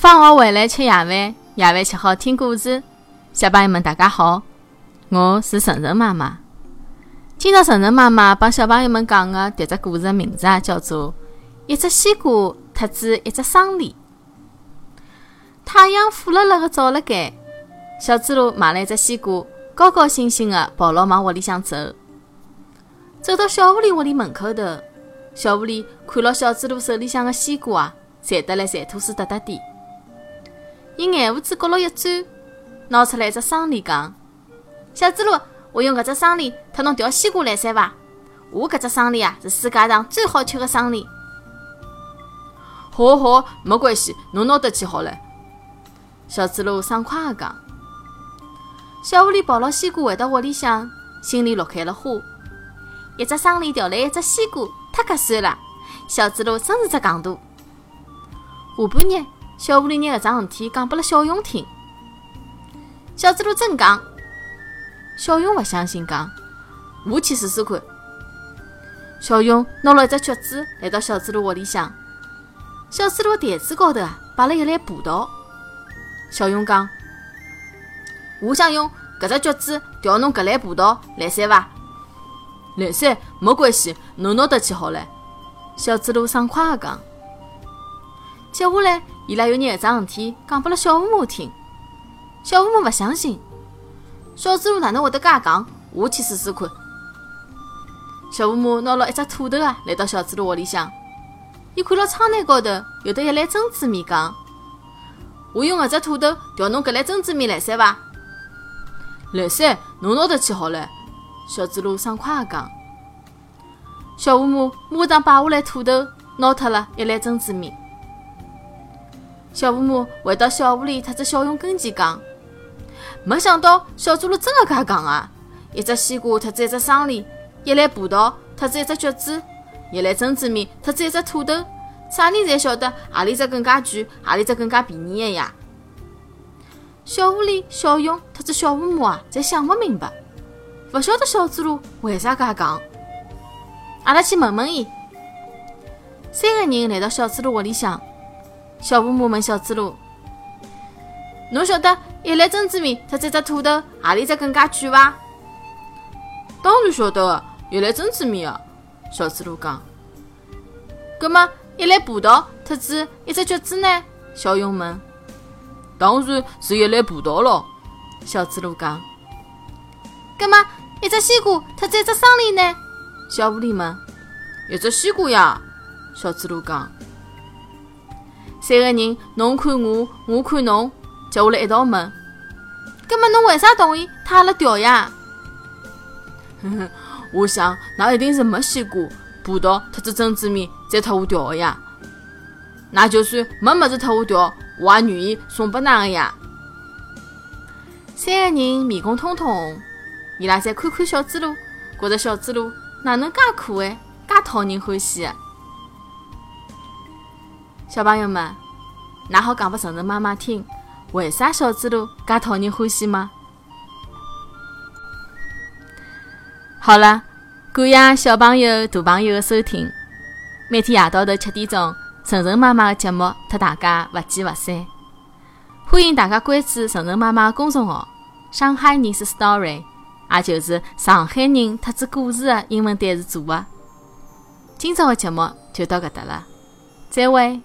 放学回来吃夜饭，夜饭吃好听故事。小朋友们，大家好，我是晨晨妈妈。今朝晨晨妈妈帮小朋友们讲的迭只故事的名字啊，叫做《一只西瓜特子一只桑梨》。太阳火辣辣的照辣盖，小猪猡买了一只西瓜，高高兴兴的跑牢往屋里向走。走到小狐狸屋里门口头，小狐狸看牢小猪猡手里向的西瓜啊，馋得来馋吐水哒哒滴。伊眼胡子角落一转，拿出来一只桑梨，讲：“小猪猡，我用搿只桑梨特侬调西瓜来三伐？我搿只桑梨啊，是世界上最好吃的桑梨。”“好好，没关系，侬拿得去好了。”小猪猡爽快地讲。小狐狸抱牢西瓜回到屋里向，心里乐开了花。一只桑梨调来一只西瓜，太合算了。小猪猡真是只戆大。下半日。小狐狸拿搿桩事体讲拨了小熊听，小猪猡真讲，小熊勿相信，讲我去试试看。小熊拿了一只橘子来到小猪猡屋里向，小猪猡台子高头啊摆了一篮葡萄。小熊讲，我想用搿只橘子调侬搿篮葡萄来三伐？来三没关系，侬拿得去好了。小猪猡爽快地讲。接下来。伊拉又拿搿桩事体讲拨了小乌母听，小乌母勿相信，小猪猡哪能会得介讲？我去试试看。小乌母拿了一只土豆啊，来到小猪猡屋里向，伊看到窗台高头有得一篮珍珠米，讲：“我用搿只土豆调侬搿篮珍珠米来三伐？”“来三，侬拿得去好了。”小猪猡爽快地讲。小乌母马上摆下来土豆，拿脱了一篮珍珠米。小乌母回到小狐狸特子小熊跟前讲：“没想到小猪猡真的介讲啊！一只西瓜特子一只桑梨，一篮葡萄特子一只橘子，一篮珍珠米特子一只土豆，啥人侪晓得何里只更加贵，何里只更加便宜的呀？”小狐狸、小熊特子小乌母啊，侪想不明白，勿晓得小猪猡为啥介讲。阿拉去问问伊。三个人来到小猪猡屋里向。小乌母问小猪猡：“侬晓得一篮珍珠米特子一只土豆，何里只更加贵伐？”“当然晓得个，一篮珍珠米啊。”小猪猡讲。“葛么一篮葡萄特子一只橘子呢？”小熊问。“当然是一篮葡萄咯。”小猪猡讲。“葛么一只西瓜特子一只桑梨呢？”小狐狸问。“一只西瓜呀。”小猪猡讲。三个人，侬看我，我看侬，接下来一道问：，葛么侬为啥同意他阿拉调呀？哼哼，我想，那一定是没西瓜、葡萄特子珍珠米再特我调的呀。那就算没么子特我调，我也愿意送拨㑚个呀。三个人面孔通通红，伊拉侪看看小猪猡，觉着小猪猡哪能介可爱，介讨人欢喜。小朋友们，㑚好讲拨晨晨妈妈听，为啥小猪猡介讨人欢喜吗？好了，感谢小朋友、大朋友的收听。每天夜到头七点钟，晨晨妈妈的节目和大家不见不散。欢迎大家关注晨晨妈妈公众号“上海人是 story”，也就是上海人特子故事的英文单词组合。今朝的节目就到搿搭了，再会。